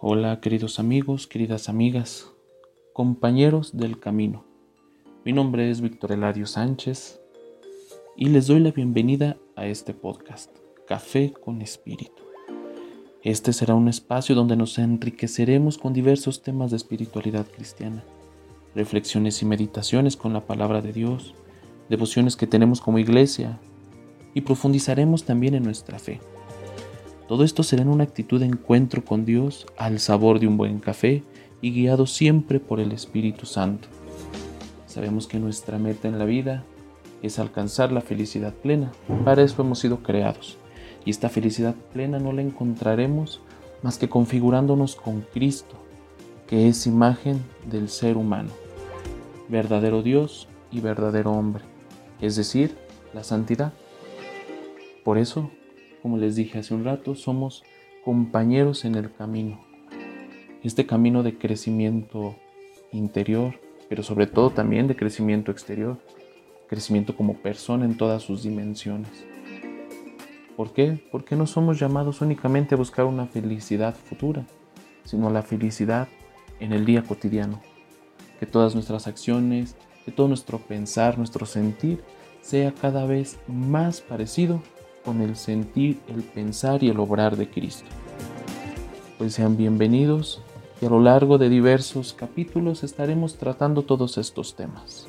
Hola queridos amigos, queridas amigas, compañeros del camino. Mi nombre es Víctor Eladio Sánchez y les doy la bienvenida a este podcast, Café con Espíritu. Este será un espacio donde nos enriqueceremos con diversos temas de espiritualidad cristiana, reflexiones y meditaciones con la palabra de Dios, devociones que tenemos como iglesia y profundizaremos también en nuestra fe. Todo esto será en una actitud de encuentro con Dios al sabor de un buen café y guiado siempre por el Espíritu Santo. Sabemos que nuestra meta en la vida es alcanzar la felicidad plena. Para eso hemos sido creados. Y esta felicidad plena no la encontraremos más que configurándonos con Cristo, que es imagen del ser humano, verdadero Dios y verdadero hombre, es decir, la santidad. Por eso como les dije hace un rato, somos compañeros en el camino. Este camino de crecimiento interior, pero sobre todo también de crecimiento exterior, crecimiento como persona en todas sus dimensiones. ¿Por qué? Porque no somos llamados únicamente a buscar una felicidad futura, sino la felicidad en el día cotidiano. Que todas nuestras acciones, que todo nuestro pensar, nuestro sentir, sea cada vez más parecido con el sentir, el pensar y el obrar de Cristo. Pues sean bienvenidos y a lo largo de diversos capítulos estaremos tratando todos estos temas.